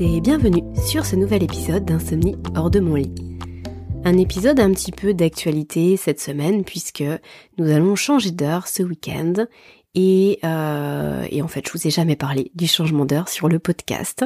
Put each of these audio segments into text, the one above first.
et bienvenue sur ce nouvel épisode d'Insomnie hors de mon lit. Un épisode un petit peu d'actualité cette semaine puisque nous allons changer d'heure ce week-end et, euh, et, en fait je vous ai jamais parlé du changement d'heure sur le podcast.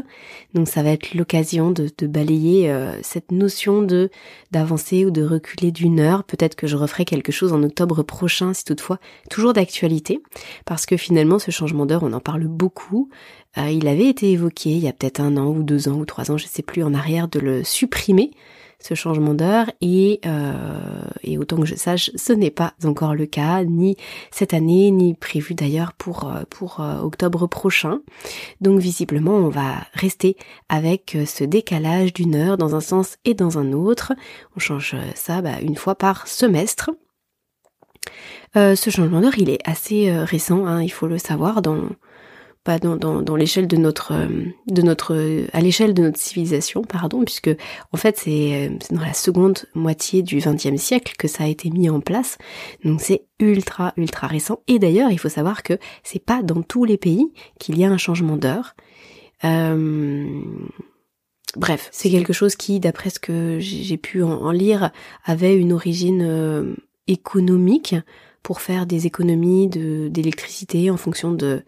Donc ça va être l'occasion de, balayer euh, cette notion de d'avancer ou de reculer d'une heure. Peut-être que je referai quelque chose en octobre prochain si toutefois toujours d'actualité. Parce que finalement ce changement d'heure on en parle beaucoup. Euh, il avait été évoqué il y a peut-être un an ou deux ans ou trois ans, je sais plus, en arrière de le supprimer ce changement d'heure et, euh, et autant que je sache, ce n'est pas encore le cas, ni cette année, ni prévu d'ailleurs pour, euh, pour euh, octobre prochain. Donc visiblement, on va rester avec ce décalage d'une heure dans un sens et dans un autre. On change ça bah, une fois par semestre. Ce changement d'heure, il est assez récent, hein, il faut le savoir, dans, pas dans, dans, l'échelle de notre euh, de notre à l'échelle de notre civilisation pardon puisque en fait c'est euh, dans la seconde moitié du XXe siècle que ça a été mis en place. Donc c'est ultra ultra récent. Et d'ailleurs il faut savoir que c'est pas dans tous les pays qu'il y a un changement d'heure. Euh, bref c'est quelque chose qui d'après ce que j'ai pu en, lire avait une origine économique pour faire des économies d'électricité en fonction de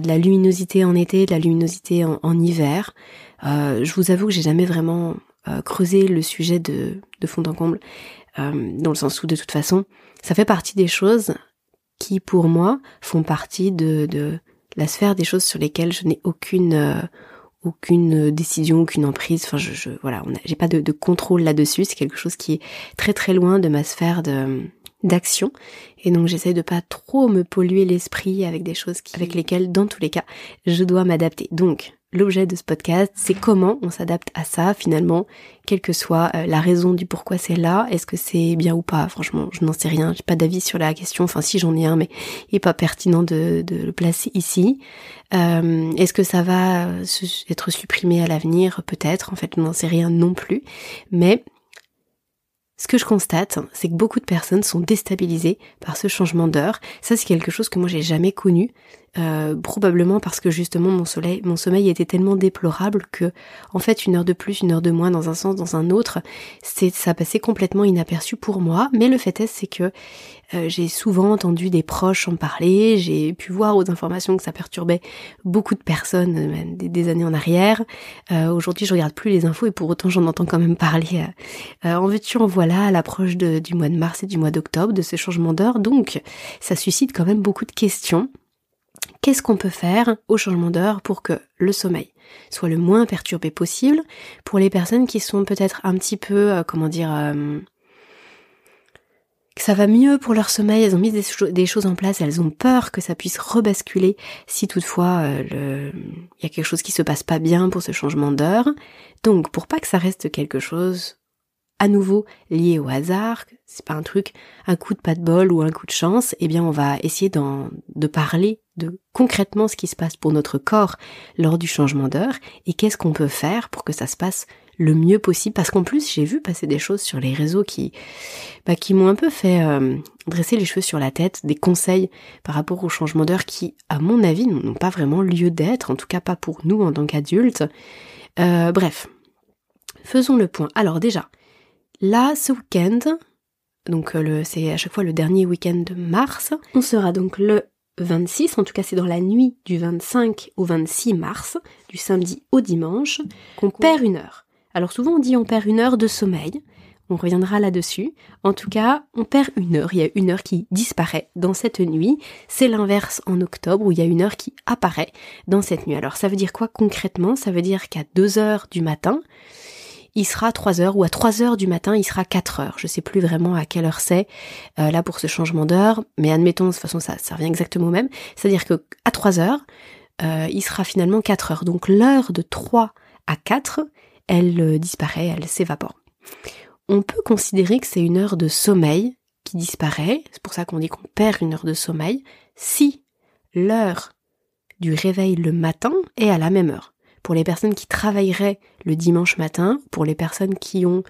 de la luminosité en été, de la luminosité en, hiver. Euh, je vous avoue que j'ai jamais vraiment euh, creusé le sujet de, fond en comble, euh, dans le sens où de toute façon, ça fait partie des choses qui pour moi font partie de, de la sphère des choses sur lesquelles je n'ai aucune aucune décision, aucune emprise. Enfin, je, je voilà, j'ai pas de, de contrôle là-dessus. C'est quelque chose qui est très très loin de ma sphère de d'action et donc j'essaie de pas trop me polluer l'esprit avec des choses avec lesquelles dans tous les cas je dois m'adapter. Donc l'objet de ce podcast, c'est comment on s'adapte à ça finalement, quelle que soit euh, la raison du pourquoi c'est là, est-ce que c'est bien ou pas, franchement je n'en sais rien, j'ai pas d'avis sur la question, enfin si j'en ai un mais il est pas pertinent de, le placer ici. Euh, est-ce que ça va être supprimé à l'avenir? Peut-être, en fait je n'en sais rien non plus, mais ce que je constate, c'est que beaucoup de personnes sont déstabilisées par ce changement d'heure. Ça, c'est quelque chose que moi j'ai jamais connu. Euh, probablement parce que justement mon sommeil était tellement déplorable que en fait une heure de plus, une heure de moins dans un sens, dans un autre, ça passait complètement inaperçu pour moi. Mais le fait est c'est que euh, j'ai souvent entendu des proches en parler, j'ai pu voir aux informations que ça perturbait beaucoup de personnes même des, années en arrière. Euh, Aujourd'hui je regarde plus les infos et pour autant j'en entends quand même parler. Euh, en veux-tu en voilà à l'approche du mois de mars et du mois d'octobre de ce changement d'heure. Donc ça suscite quand même beaucoup de questions qu'est-ce qu'on peut faire au changement d'heure pour que le sommeil soit le moins perturbé possible pour les personnes qui sont peut-être un petit peu, euh, comment dire, euh, que ça va mieux pour leur sommeil, elles ont mis des, choses en place, elles ont peur que ça puisse rebasculer si toutefois euh, il y a quelque chose qui se passe pas bien pour ce changement d'heure. Donc pour pas que ça reste quelque chose à nouveau lié au hasard, c'est pas un truc, un coup de pas de bol ou un coup de chance, eh bien on va essayer de parler de concrètement ce qui se passe pour notre corps lors du changement d'heure et qu'est-ce qu'on peut faire pour que ça se passe le mieux possible parce qu'en plus j'ai vu passer des choses sur les réseaux qui bah, qui m'ont un peu fait euh, dresser les cheveux sur la tête, des conseils par rapport au changement d'heure qui à mon avis n'ont pas vraiment lieu d'être, en tout cas pas pour nous en tant qu'adultes. Euh, bref, faisons le point. Alors déjà, Là, ce week-end, donc euh, c'est à chaque fois le dernier week-end de mars, on sera donc le 26, en tout cas c'est dans la nuit du 25 au 26 mars, du samedi au dimanche, qu'on perd une heure. Alors souvent on dit on perd une heure de sommeil, on reviendra là-dessus. En tout cas, on perd une heure, il y a une heure qui disparaît dans cette nuit. C'est l'inverse en octobre où il y a une heure qui apparaît dans cette nuit. Alors ça veut dire quoi concrètement? Ça veut dire qu'à 2 heures du matin, il sera 3 heures ou à 3 heures du matin, il sera 4 heures. Je sais plus vraiment à quelle heure c'est euh, là pour ce changement d'heure, mais admettons, de toute façon, ça, ça revient exactement au même. C'est-à-dire que à 3 heures, euh, il sera finalement 4 heures. Donc l'heure de 3 à 4, elle euh, disparaît, elle s'évapore. On peut considérer que c'est une heure de sommeil qui disparaît, c'est pour ça qu'on dit qu'on perd une heure de sommeil, si l'heure du réveil le matin est à la même heure pour les personnes qui travailleraient le dimanche matin, pour les personnes qui ont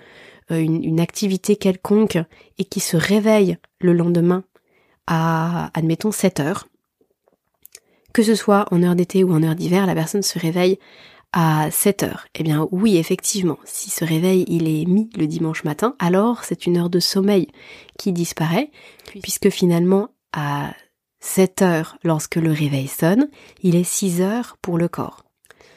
euh, une, activité quelconque et qui se réveillent le lendemain à, admettons, 7 heures, que ce soit en heure d'été ou en heure d'hiver, la personne se réveille à 7 heures. Eh bien oui, effectivement, si ce réveil il est mis le dimanche matin, alors c'est une heure de sommeil qui disparaît, puisque finalement à 7 heures lorsque le réveil sonne, il est 6 heures pour le corps.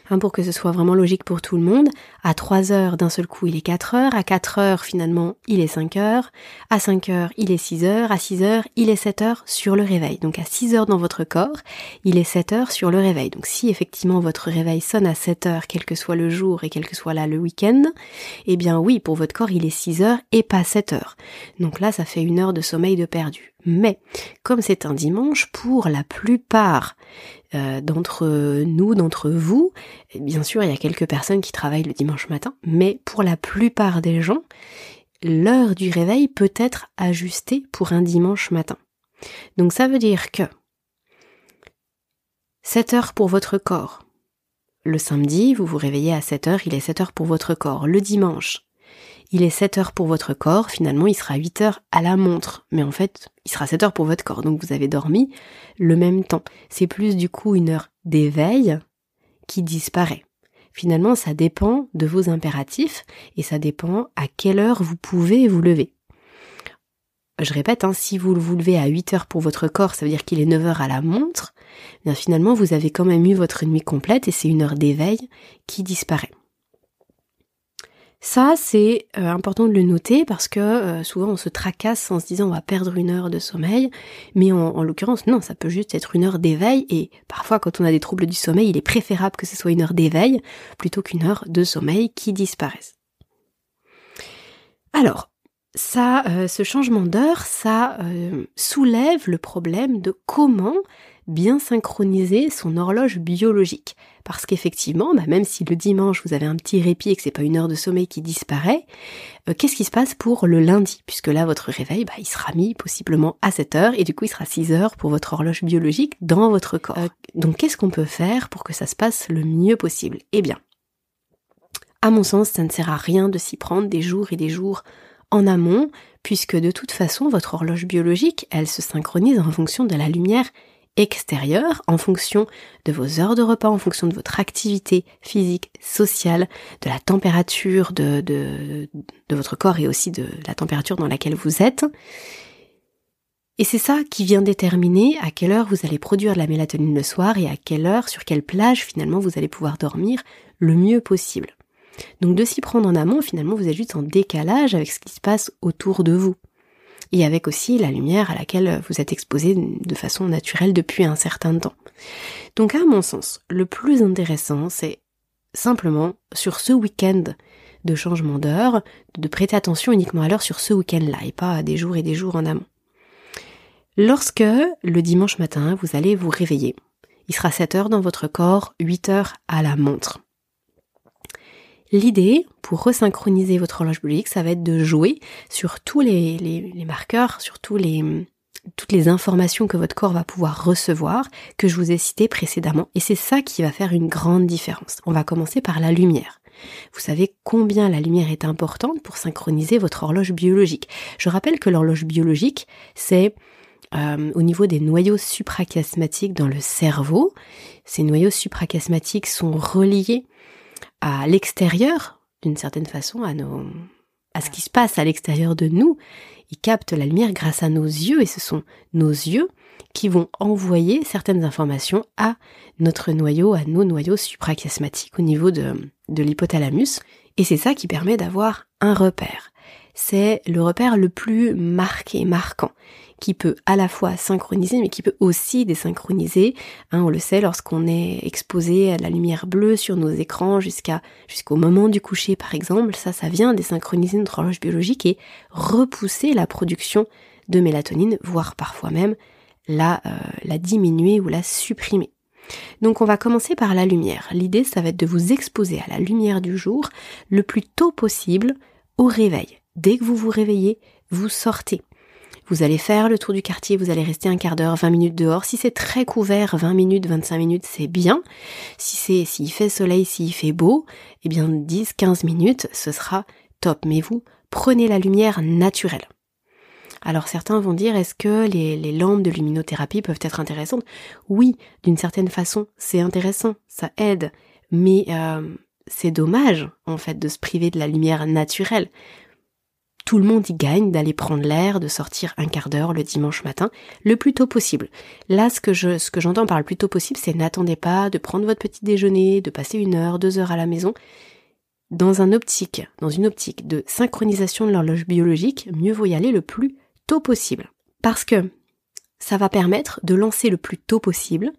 Hein, pour que ce soit vraiment logique pour tout le monde. À 3 heures, d'un seul coup, il est 4 heures. À 4 heures, finalement, il est 5 heures. À 5 heures, il est 6 heures. À 6 heures, il est 7 heures sur le réveil. Donc à 6 heures dans votre corps, il est 7 heures sur le réveil. Donc si effectivement votre réveil sonne à 7 heures, quel que soit le jour et quel que soit là le week-end, eh bien oui, pour votre corps, il est 6 heures et pas 7 heures. Donc là, ça fait une heure de sommeil de perdu. Mais comme c'est un dimanche, pour la plupart euh, d'entre nous, d'entre vous. Bien sûr, il y a quelques personnes qui travaillent le dimanche matin, mais pour la plupart des gens, l'heure du réveil peut être ajustée pour un dimanche matin. Donc ça veut dire que 7 heures pour votre corps. Le samedi, vous vous réveillez à 7 heures, il est 7 heures pour votre corps. Le dimanche, il est 7 heures pour votre corps, finalement il sera 8 heures à la montre, mais en fait il sera 7 heures pour votre corps, donc vous avez dormi le même temps. C'est plus du coup une heure d'éveil qui disparaît. Finalement ça dépend de vos impératifs et ça dépend à quelle heure vous pouvez vous lever. Je répète, hein, si vous vous levez à 8 heures pour votre corps, ça veut dire qu'il est 9 heures à la montre, bien finalement vous avez quand même eu votre nuit complète et c'est une heure d'éveil qui disparaît. Ça, c'est euh, important de le noter parce que euh, souvent on se tracasse en se disant on va perdre une heure de sommeil, mais en, l'occurrence non, ça peut juste être une heure d'éveil et parfois quand on a des troubles du sommeil, il est préférable que ce soit une heure d'éveil plutôt qu'une heure de sommeil qui disparaisse. Alors, ça, euh, ce changement d'heure, ça soulève le problème de comment bien synchroniser son horloge biologique. Parce qu'effectivement, bah, même si le dimanche vous avez un petit répit et que c'est pas une heure de sommeil qui disparaît, euh, qu'est-ce qui se passe pour le lundi? Puisque là, votre réveil, bah, il sera mis possiblement à 7 heures et du coup, il sera 6 heures pour votre horloge biologique dans votre corps. Euh, donc, qu'est-ce qu'on peut faire pour que ça se passe le mieux possible? Eh bien, à mon sens, ça ne sert à rien de s'y prendre des jours et des jours en amont, puisque de toute façon, votre horloge biologique, elle se synchronise en fonction de la lumière extérieur en fonction de vos heures de repas, en fonction de votre activité physique, sociale, de la température de votre corps et aussi de la température dans laquelle vous êtes. Et c'est ça qui vient déterminer à quelle heure vous allez produire de la mélatonine le soir et à quelle heure, sur quelle plage finalement vous allez pouvoir dormir le mieux possible. Donc de s'y prendre en amont, finalement vous êtes juste en décalage avec ce qui se passe autour de vous et avec aussi la lumière à laquelle vous êtes exposé de façon naturelle depuis un certain temps. Donc à mon sens, le plus intéressant, c'est simplement sur ce week-end de changement d'heure, de prêter attention uniquement à l'heure sur ce week-end-là et pas à des jours et des jours en amont. Lorsque le dimanche matin, vous allez vous réveiller, il sera 7 heures dans votre corps, 8 heures à la montre. L'idée, pour resynchroniser votre horloge biologique, ça va être de jouer sur tous les, marqueurs, sur toutes les informations que votre corps va pouvoir recevoir, que je vous ai citées précédemment. Et c'est ça qui va faire une grande différence. On va commencer par la lumière. Vous savez combien la lumière est importante pour synchroniser votre horloge biologique. Je rappelle que l'horloge biologique, c'est euh, au niveau des noyaux suprachiasmatiques dans le cerveau. Ces noyaux suprachiasmatiques sont reliés à l'extérieur, d'une certaine façon, à nos, à ce qui se passe à l'extérieur de nous. Ils captent la lumière grâce à nos yeux et ce sont nos yeux qui vont envoyer certaines informations à notre noyau, à nos noyaux suprachiasmatiques au niveau de, de l'hypothalamus. Et c'est ça qui permet d'avoir un repère. C'est le repère le plus marqué, marquant qui peut à la fois synchroniser, mais qui peut aussi désynchroniser. Hein, on le sait, lorsqu'on est exposé à la lumière bleue sur nos écrans jusqu'à jusqu'au moment du coucher, par exemple, ça, ça vient désynchroniser notre horloge biologique et repousser la production de mélatonine, voire parfois même la, euh, la diminuer ou la supprimer. Donc on va commencer par la lumière. L'idée, ça va être de vous exposer à la lumière du jour le plus tôt possible au réveil. Dès que vous vous réveillez, vous sortez. Vous allez faire le tour du quartier, vous allez rester un quart d'heure, 20 minutes dehors. Si c'est très couvert, 20 minutes, 25 minutes, c'est bien. Si c'est, s'il fait soleil, s'il fait beau, eh bien 10, 15 minutes, ce sera top. Mais vous, prenez la lumière naturelle. Alors certains vont dire est-ce que les, lampes de luminothérapie peuvent être intéressantes? Oui, d'une certaine façon, c'est intéressant, ça aide. Mais euh, c'est dommage, en fait, de se priver de la lumière naturelle. Tout le monde y gagne d'aller prendre l'air, de sortir un quart d'heure le dimanche matin, le plus tôt possible. Là, ce que je, j'entends par le plus tôt possible, c'est n'attendez pas de prendre votre petit déjeuner, de passer une heure, deux heures à la maison. Dans un optique, dans une optique de synchronisation de l'horloge biologique, mieux vaut y aller le plus tôt possible. Parce que ça va permettre de lancer le plus tôt possible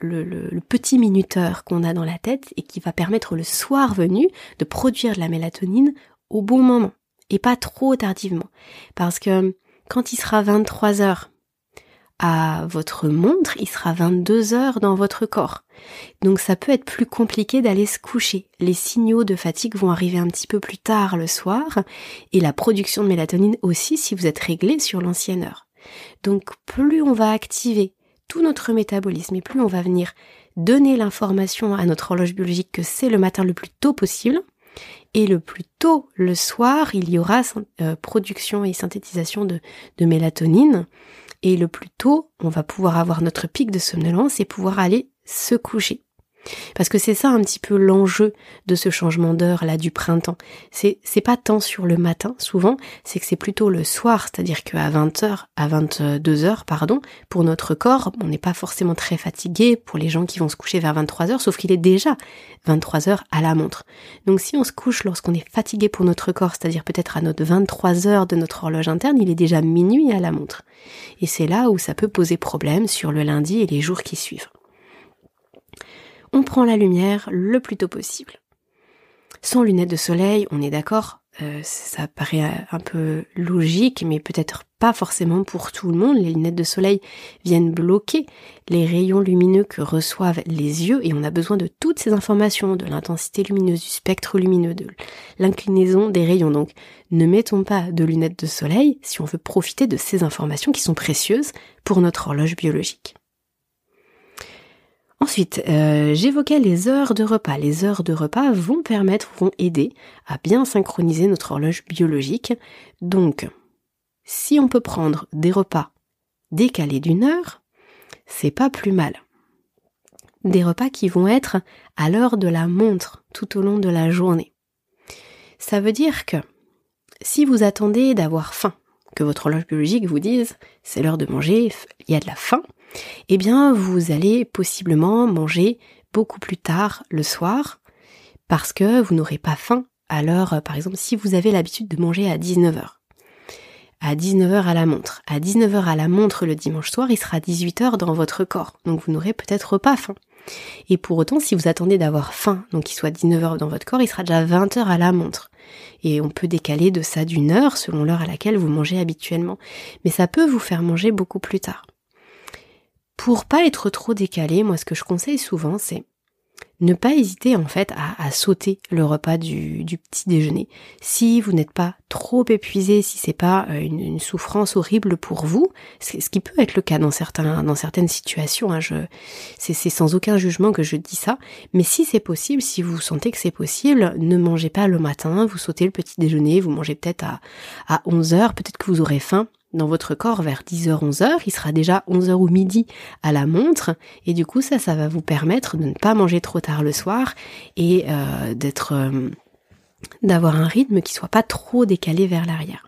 le, le, petit minuteur qu'on a dans la tête et qui va permettre le soir venu de produire de la mélatonine au bon moment et pas trop tardivement. Parce que quand il sera 23 heures à votre montre, il sera 22 heures dans votre corps. Donc ça peut être plus compliqué d'aller se coucher. Les signaux de fatigue vont arriver un petit peu plus tard le soir et la production de mélatonine aussi si vous êtes réglé sur l'ancienne heure. Donc plus on va activer tout notre métabolisme et plus on va venir donner l'information à notre horloge biologique que c'est le matin le plus tôt possible, et le plus tôt le soir, il y aura euh, production et synthétisation de, de mélatonine, et le plus tôt, on va pouvoir avoir notre pic de somnolence et pouvoir aller se coucher. Parce que c'est ça un petit peu l'enjeu de ce changement d'heure là du printemps. C'est c'est pas tant sur le matin souvent, c'est que c'est plutôt le soir, c'est-à-dire qu'à 20h, à 22h pardon, pour notre corps, on n'est pas forcément très fatigué pour les gens qui vont se coucher vers 23h sauf qu'il est déjà 23h à la montre. Donc si on se couche lorsqu'on est fatigué pour notre corps, c'est-à-dire peut-être à notre 23h de notre horloge interne, il est déjà minuit à la montre. Et c'est là où ça peut poser problème sur le lundi et les jours qui suivent on prend la lumière le plus tôt possible. Sans lunettes de soleil, on est d'accord, euh, ça paraît un peu logique, mais peut-être pas forcément pour tout le monde. Les lunettes de soleil viennent bloquer les rayons lumineux que reçoivent les yeux et on a besoin de toutes ces informations, de l'intensité lumineuse, du spectre lumineux, de l'inclinaison des rayons. Donc ne mettons pas de lunettes de soleil si on veut profiter de ces informations qui sont précieuses pour notre horloge biologique. Ensuite, euh, j'évoquais les heures de repas. Les heures de repas vont permettre, vont aider à bien synchroniser notre horloge biologique. Donc, si on peut prendre des repas décalés d'une heure, c'est pas plus mal. Des repas qui vont être à l'heure de la montre tout au long de la journée. Ça veut dire que si vous attendez d'avoir faim, que votre horloge biologique vous dise c'est l'heure de manger, il y a de la faim, eh bien vous allez possiblement manger beaucoup plus tard le soir parce que vous n'aurez pas faim à l'heure, par exemple, si vous avez l'habitude de manger à 19h. À 19h à la montre. À 19h à la montre le dimanche soir, il sera 18h dans votre corps. Donc vous n'aurez peut-être pas faim. Et pour autant, si vous attendez d'avoir faim, donc qu'il soit 19h dans votre corps, il sera déjà 20h à la montre. Et on peut décaler de ça d'une heure selon l'heure à laquelle vous mangez habituellement. Mais ça peut vous faire manger beaucoup plus tard. Pour pas être trop décalé, moi ce que je conseille souvent c'est ne pas hésiter en fait à, sauter le repas du, petit déjeuner. Si vous n'êtes pas trop épuisé, si c'est pas euh, une, souffrance horrible pour vous, ce qui peut être le cas dans certains dans certaines situations, hein, je, c'est, sans aucun jugement que je dis ça, mais si c'est possible, si vous sentez que c'est possible, ne mangez pas le matin, vous sautez le petit déjeuner, vous mangez peut-être à, à 11 heures, peut-être que vous aurez faim, dans votre corps vers 10h, 11h, il sera déjà 11h ou midi à la montre, et du coup ça, ça va vous permettre de ne pas manger trop tard le soir et euh, d'être, euh, d'avoir un rythme qui soit pas trop décalé vers l'arrière.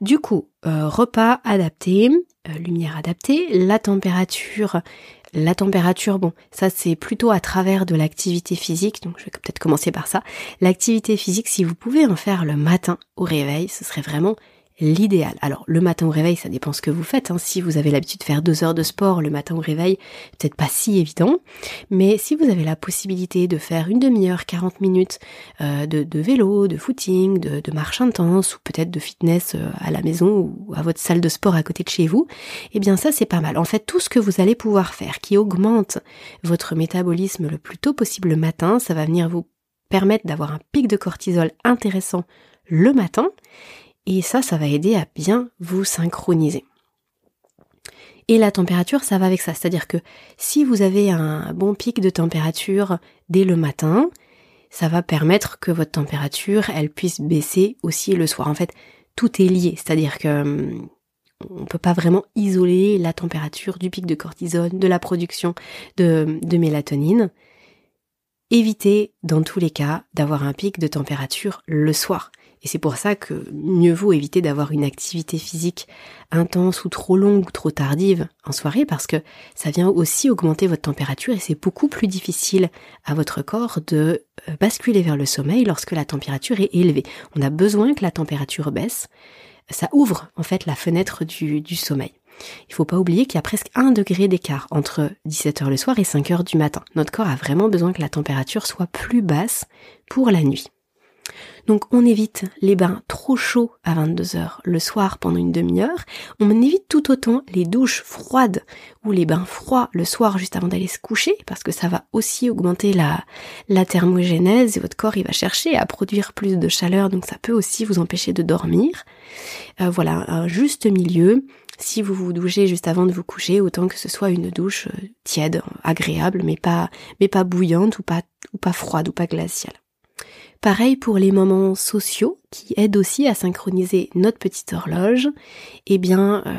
Du coup, euh, repas adapté, lumière adaptée, la température, la température, bon, ça c'est plutôt à travers de l'activité physique, donc je vais peut-être commencer par ça. L'activité physique, si vous pouvez en faire le matin au réveil, ce serait vraiment l'idéal. Alors le matin au réveil, ça dépend ce que vous faites. Hein. Si vous avez l'habitude de faire deux heures de sport le matin au réveil, peut-être pas si évident. Mais si vous avez la possibilité de faire une demi-heure, 40 minutes euh, de, vélo, de footing, de, marche intense ou peut-être de fitness euh, à la maison ou à votre salle de sport à côté de chez vous, eh bien ça c'est pas mal. En fait, tout ce que vous allez pouvoir faire qui augmente votre métabolisme le plus tôt possible le matin, ça va venir vous permettre d'avoir un pic de cortisol intéressant le matin et ça, ça va aider à bien vous synchroniser. Et la température, ça va avec ça. C'est-à-dire que si vous avez un bon pic de température dès le matin, ça va permettre que votre température, elle puisse baisser aussi le soir. En fait, tout est lié. C'est-à-dire que hum, on peut pas vraiment isoler la température du pic de cortisone, de la production de, de mélatonine. évitez dans tous les cas d'avoir un pic de température le soir. Et c'est pour ça que mieux vaut éviter d'avoir une activité physique intense ou trop longue ou trop tardive en soirée parce que ça vient aussi augmenter votre température et c'est beaucoup plus difficile à votre corps de euh, basculer vers le sommeil lorsque la température est élevée. On a besoin que la température baisse. Ça ouvre en fait la fenêtre du, sommeil. Il faut pas oublier qu'il y a presque un degré d'écart entre 17h le soir et 5h du matin. Notre corps a vraiment besoin que la température soit plus basse pour la nuit. Donc on évite les bains trop chauds à 22h le soir pendant une demi-heure. On évite tout autant les douches froides ou les bains froids le soir juste avant d'aller se coucher parce que ça va aussi augmenter la, la thermogénèse et votre corps il va chercher à produire plus de chaleur donc ça peut aussi vous empêcher de dormir. Euh, voilà, un juste milieu. Si vous vous douchez juste avant de vous coucher, autant que ce soit une douche euh, tiède, agréable, mais pas, bouillante ou pas froide ou pas glaciale. Pareil pour les moments sociaux qui aident aussi à synchroniser notre petite horloge. Eh bien, euh,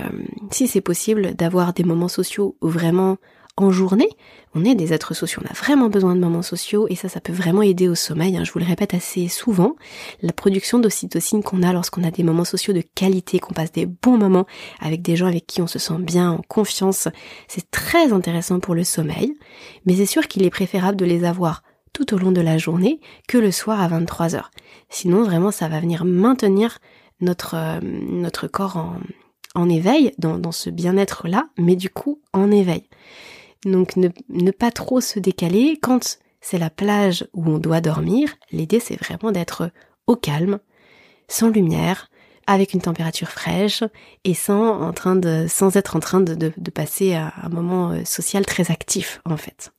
si c'est possible d'avoir des moments sociaux vraiment en journée, on est des êtres sociaux, on a vraiment besoin de moments sociaux et ça, ça peut vraiment aider au sommeil. Hein. Je vous le répète assez souvent, la production d'ocytocine qu'on a lorsqu'on a des moments sociaux de qualité, qu'on passe des bons moments avec des gens avec qui on se sent bien, en confiance, c'est très intéressant pour le sommeil. Mais c'est sûr qu'il est préférable de les avoir tout au long de la journée que le soir à 23 heures. Sinon, vraiment, ça va venir maintenir notre, euh, notre corps en, en éveil, dans, dans ce bien-être-là, mais du coup en éveil. Donc ne, ne pas trop se décaler. Quand c'est la plage où on doit dormir, l'idée c'est vraiment d'être au calme, sans lumière, avec une température fraîche et sans, en train de, sans être en train de, de, de passer à un moment euh, social très actif en fait.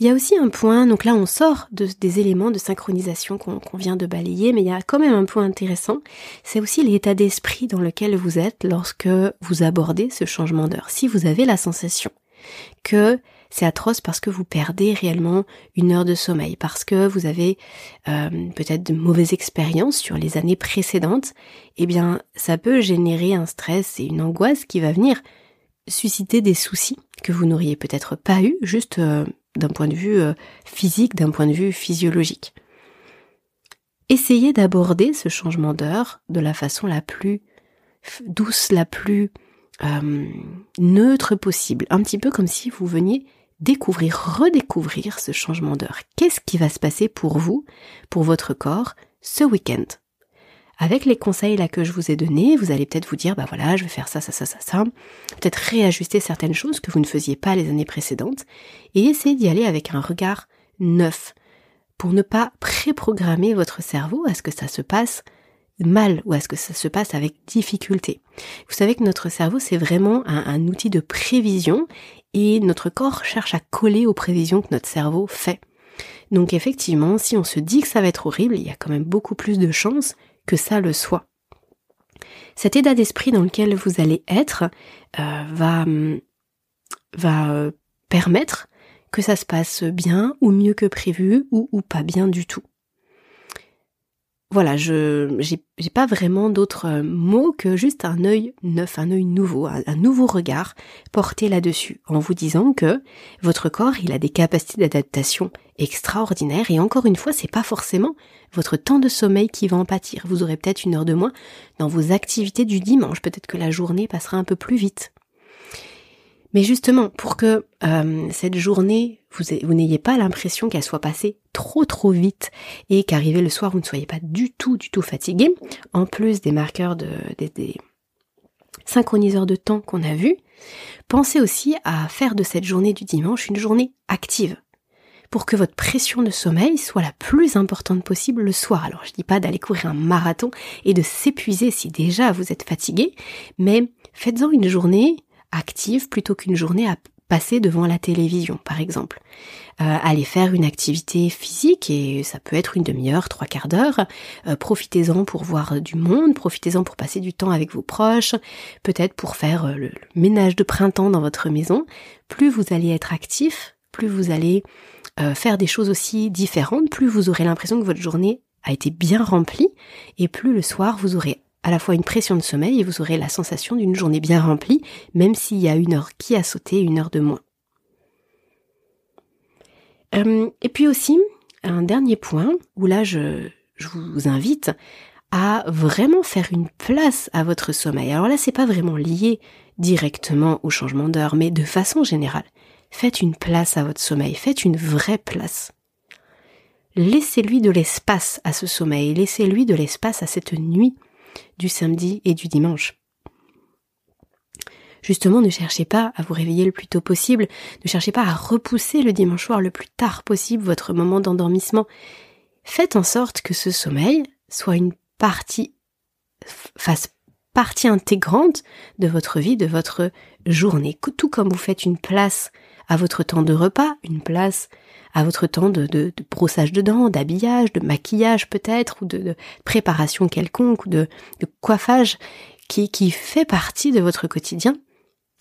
Il y a aussi un point, donc là on sort de, des éléments de synchronisation qu'on vient de balayer, mais il y a quand même un point intéressant, c'est aussi l'état d'esprit dans lequel vous êtes lorsque vous abordez ce changement d'heure. Si vous avez la sensation que c'est atroce parce que vous perdez réellement une heure de sommeil, parce que vous avez euh, peut-être de mauvaises expériences sur les années précédentes, eh bien ça peut générer un stress et une angoisse qui va venir susciter des soucis que vous n'auriez peut-être pas eu juste euh, d'un point de vue euh, physique, d'un point de vue physiologique. Essayez d'aborder ce changement d'heure de la façon la plus douce, la plus euh, neutre possible, un petit peu comme si vous veniez découvrir, redécouvrir ce changement d'heure. Qu'est-ce qui va se passer pour vous, pour votre corps, ce week-end? Avec les conseils là que je vous ai donnés, vous allez peut-être vous dire, bah voilà, je vais faire ça, ça, ça, ça, ça. Peut-être réajuster certaines choses que vous ne faisiez pas les années précédentes et essayer d'y aller avec un regard neuf pour ne pas préprogrammer votre cerveau à ce que ça se passe mal ou à ce que ça se passe avec difficulté. Vous savez que notre cerveau, c'est vraiment un, un outil de prévision et notre corps cherche à coller aux prévisions que notre cerveau fait. Donc effectivement, si on se dit que ça va être horrible, il y a quand même beaucoup plus de chances que ça le soit. Cet état d'esprit dans lequel vous allez être euh, va, va euh, permettre que ça se passe bien ou mieux que prévu ou pas bien du tout voilà, je j'ai pas vraiment d'autres euh, mots que juste un œil neuf, un œil nouveau, un, nouveau regard porté là-dessus, en vous disant que votre corps, il a des capacités d'adaptation extraordinaires et encore une fois, c'est pas forcément votre temps de sommeil qui va en pâtir. Vous aurez peut-être une heure de moins dans vos activités du dimanche, peut-être que la journée passera un peu plus vite. Mais justement, pour que euh, cette journée, vous, n'ayez pas l'impression qu'elle soit passée trop trop vite et qu'arrivé le soir, vous ne soyez pas du tout du tout fatigué, en plus des marqueurs de, des, synchroniseurs de temps qu'on a vus, pensez aussi à faire de cette journée du dimanche une journée active pour que votre pression de sommeil soit la plus importante possible le soir. Alors je dis pas d'aller courir un marathon et de s'épuiser si déjà vous êtes fatigué, mais faites-en une journée active plutôt qu'une journée à passer devant la télévision, par exemple. Euh, aller faire une activité physique, et ça peut être une demi-heure, trois quarts d'heure. Euh, profitez-en pour voir du monde, profitez-en pour passer du temps avec vos proches, peut-être pour faire euh, le, ménage de printemps dans votre maison. Plus vous allez être actif, plus vous allez faire des choses aussi différentes, plus vous aurez l'impression que votre journée a été bien remplie, et plus le soir vous aurez à la fois une pression de sommeil et vous aurez la sensation d'une journée bien remplie, même s'il y a une heure qui a sauté, une heure de moins. Euh, et puis aussi, un dernier point où là je, vous invite à vraiment faire une place à votre sommeil. Alors là, c'est pas vraiment lié directement au changement d'heure, mais de façon générale. Faites une place à votre sommeil, faites une vraie place. Laissez-lui de l'espace à ce sommeil, laissez-lui de l'espace à cette nuit du samedi et du dimanche. Justement, ne cherchez pas à vous réveiller le plus tôt possible, ne cherchez pas à repousser le dimanche soir le plus tard possible votre moment d'endormissement. Faites en sorte que ce sommeil soit une partie, fasse partie intégrante de votre vie, de votre journée. Tout comme vous faites une place à votre temps de repas, une place à votre temps de, brossage de dents, d'habillage, de maquillage peut-être, ou de, préparation quelconque, ou de, coiffage, qui fait partie de votre quotidien.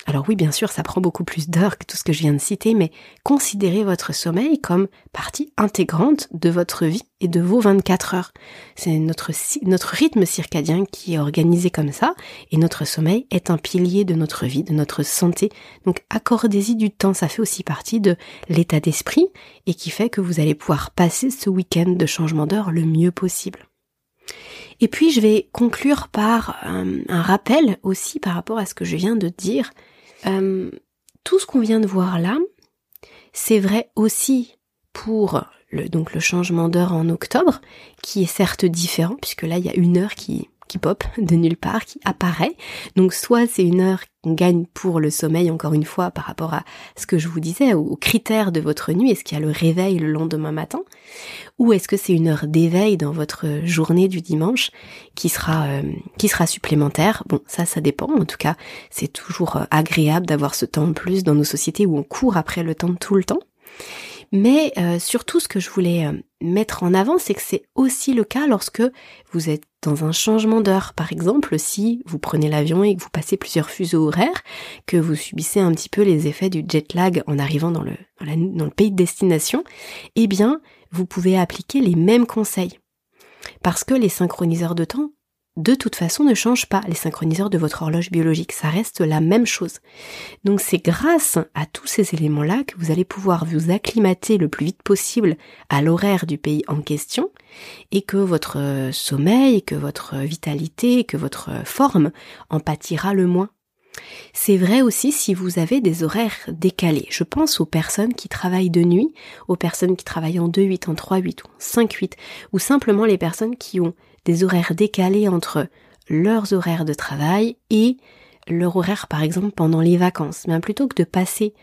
Alors oui, bien sûr, ça prend beaucoup plus d'heures que tout ce que je viens de citer, mais considérez votre sommeil comme partie intégrante de votre vie et de vos 24 heures. C'est notre, rythme circadien qui est organisé comme ça, et notre sommeil est un pilier de notre vie, de notre santé. Donc accordez-y du temps, ça fait aussi partie de l'état d'esprit, et qui fait que vous allez pouvoir passer ce week-end de changement d'heure le mieux possible. Et puis je vais conclure par euh, un rappel aussi par rapport à ce que je viens de dire. Euh, tout ce qu'on vient de voir là, c'est vrai aussi pour le, changement d'heure en octobre, qui est certes différent, puisque là il y a une heure qui, pop de nulle part, qui apparaît. Donc soit c'est une heure qu'on gagne pour le sommeil, encore une fois, par rapport à ce que je vous disais, aux critères de votre nuit, est-ce qu'il y a le réveil le lendemain matin, ou est-ce que c'est une heure d'éveil dans votre journée du dimanche qui sera euh, qui sera supplémentaire? Bon, ça, ça dépend. En tout cas, c'est toujours euh, agréable d'avoir ce temps en plus dans nos sociétés où on court après le temps tout le temps. Mais euh, surtout, ce que je voulais mettre en avant, c'est que c'est aussi le cas lorsque vous êtes dans un changement d'heure. Par exemple, si vous prenez l'avion et que vous passez plusieurs fuseaux horaires, que vous subissez un petit peu les effets du jet lag en arrivant dans le, pays de destination, eh bien, vous pouvez appliquer les mêmes conseils. Parce que les synchroniseurs de temps de toute façon ne change pas les synchroniseurs de votre horloge biologique, ça reste la même chose. Donc c'est grâce à tous ces éléments-là que vous allez pouvoir vous acclimater le plus vite possible à l'horaire du pays en question et que votre sommeil, que votre vitalité, que votre forme en pâtira le moins. C'est vrai aussi si vous avez des horaires décalés. Je pense aux personnes qui travaillent de nuit, aux personnes qui travaillent en 2-8, en 3-8 ou en 5-8, ou simplement les personnes qui ont des horaires décalés entre leurs horaires de travail et leur horaire par exemple pendant les vacances. Mais plutôt que de passer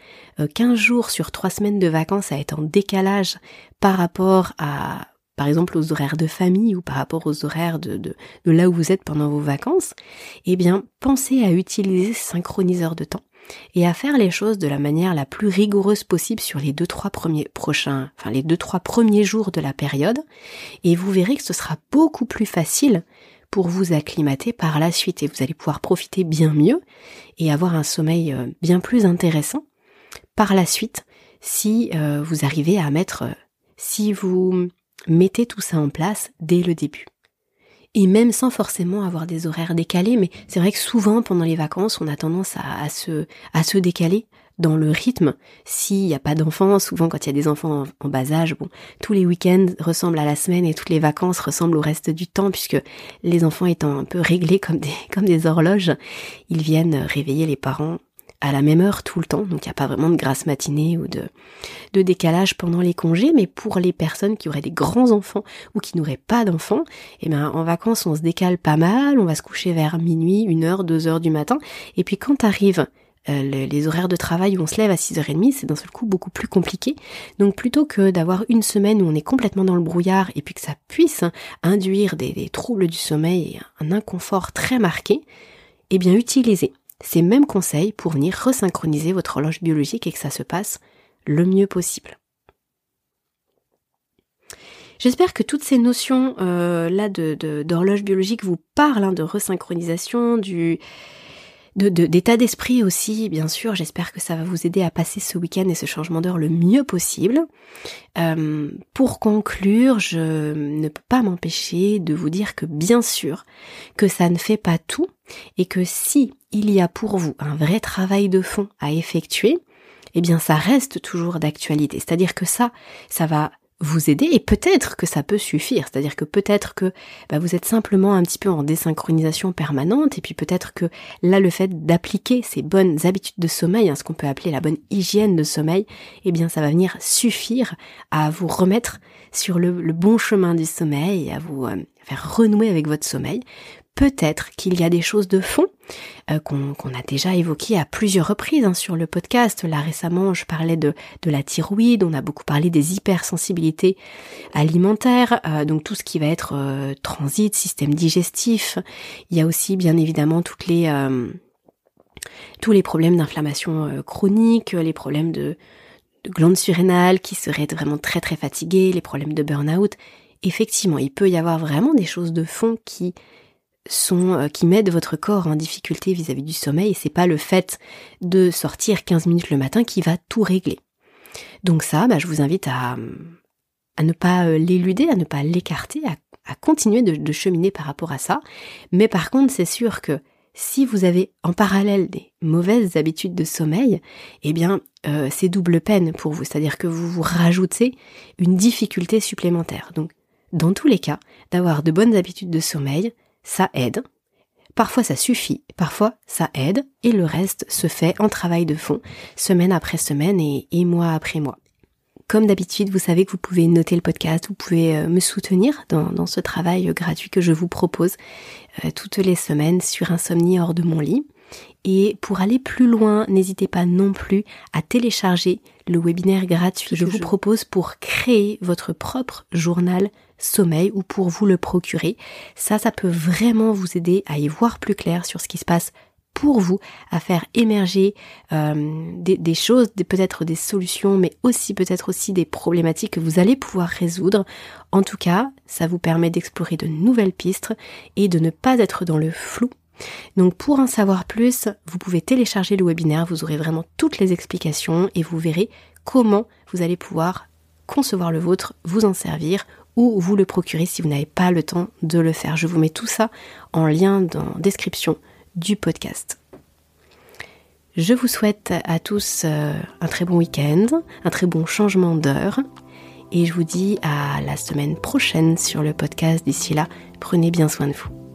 15 euh, jours sur 3 semaines de vacances à être en décalage par rapport à par exemple aux horaires de famille ou par rapport aux horaires de, là où vous êtes pendant vos vacances, eh bien pensez à utiliser ce synchroniseur de temps et à faire les choses de la manière la plus rigoureuse possible sur les deux trois premiers prochains, enfin les deux trois premiers jours de la période, et vous verrez que ce sera beaucoup plus facile pour vous acclimater par la suite et vous allez pouvoir profiter bien mieux et avoir un sommeil euh, bien plus intéressant par la suite si euh, vous arrivez à mettre, euh, si vous mettez tout ça en place dès le début. Et même sans forcément avoir des horaires décalés, mais c'est vrai que souvent pendant les vacances, on a tendance à, se, à se décaler dans le rythme. S'il n'y a pas d'enfants, souvent quand il y a des enfants en, bas âge, bon, tous les week-ends ressemblent à la semaine et toutes les vacances ressemblent au reste du temps puisque les enfants étant un peu réglés comme des, comme des horloges, ils viennent réveiller les parents à la même heure tout le temps, donc il n'y a pas vraiment de grasse matinée ou de, décalage pendant les congés, mais pour les personnes qui auraient des grands enfants ou qui n'auraient pas d'enfants, eh ben en vacances on se décale pas mal, on va se coucher vers minuit, une heure, deux heures du matin, et puis quand arrive euh, les, horaires de travail où on se lève à 6h30, c'est d'un seul coup beaucoup plus compliqué. Donc plutôt que d'avoir une semaine où on est complètement dans le brouillard et puis que ça puisse induire des, des troubles du sommeil et un inconfort très marqué, eh bien utilisez ces mêmes conseils pour venir resynchroniser votre horloge biologique et que ça se passe le mieux possible. J'espère que toutes ces notions euh, là de d'horloge biologique vous parlent hein, de resynchronisation, du d'état d'esprit aussi, bien sûr. J'espère que ça va vous aider à passer ce week-end et ce changement d'heure le mieux possible. Euh, pour conclure, je ne peux pas m'empêcher de vous dire que bien sûr que ça ne fait pas tout et que si il y a pour vous un vrai travail de fond à effectuer, eh bien ça reste toujours d'actualité. C'est-à-dire que ça, ça va vous aider et peut-être que ça peut suffire. C'est-à-dire que peut-être que bah, vous êtes simplement un petit peu en désynchronisation permanente et puis peut-être que là le fait d'appliquer ces bonnes habitudes de sommeil, hein, ce qu'on peut appeler la bonne hygiène de sommeil, eh bien ça va venir suffire à vous remettre sur le, bon chemin du sommeil, à vous euh, faire renouer avec votre sommeil peut-être qu'il y a des choses de fond euh, qu'on a déjà évoquées à plusieurs reprises hein, sur le podcast. Là récemment, je parlais de, la thyroïde, on a beaucoup parlé des hypersensibilités alimentaires, euh, donc tout ce qui va être euh, transit, système digestif. Il y a aussi bien évidemment toutes les tous les problèmes d'inflammation chronique, les problèmes de, de glandes surrénales qui seraient vraiment très très fatiguées, les problèmes de burn-out. Effectivement, il peut y avoir vraiment des choses de fond qui euh, qui mettent votre corps en difficulté vis-à-vis du sommeil et c'est pas le fait de sortir 15 minutes le matin qui va tout régler. Donc ça, bah, je vous invite à, à ne pas euh, l'éluder, à ne pas l'écarter, à, continuer de, cheminer par rapport à ça. Mais par contre, c'est sûr que si vous avez en parallèle des mauvaises habitudes de sommeil, eh bien, euh, c'est double peine pour vous. C'est-à-dire que vous vous rajoutez une difficulté supplémentaire. Donc, dans tous les cas, d'avoir de bonnes habitudes de sommeil, ça aide. Parfois ça suffit, parfois ça aide, et le reste se fait en travail de fond, semaine après semaine et, mois après mois. Comme d'habitude, vous savez que vous pouvez noter le podcast, vous pouvez euh, me soutenir dans, ce travail gratuit que je vous propose euh, toutes les semaines sur Insomnie hors de mon lit. Et pour aller plus loin, n'hésitez pas non plus à télécharger le webinaire gratuit que je vous propose pour créer votre propre journal sommeil ou pour vous le procurer. Ça, ça peut vraiment vous aider à y voir plus clair sur ce qui se passe pour vous, à faire émerger euh, des, choses, peut-être des solutions, mais aussi peut-être aussi des problématiques que vous allez pouvoir résoudre. En tout cas, ça vous permet d'explorer de nouvelles pistes et de ne pas être dans le flou. Donc pour en savoir plus, vous pouvez télécharger le webinaire, vous aurez vraiment toutes les explications et vous verrez comment vous allez pouvoir concevoir le vôtre, vous en servir ou vous le procurer si vous n'avez pas le temps de le faire. Je vous mets tout ça en lien dans la description du podcast. Je vous souhaite à tous euh, un très bon week-end, un très bon changement d'heure et je vous dis à la semaine prochaine sur le podcast. D'ici là, prenez bien soin de vous.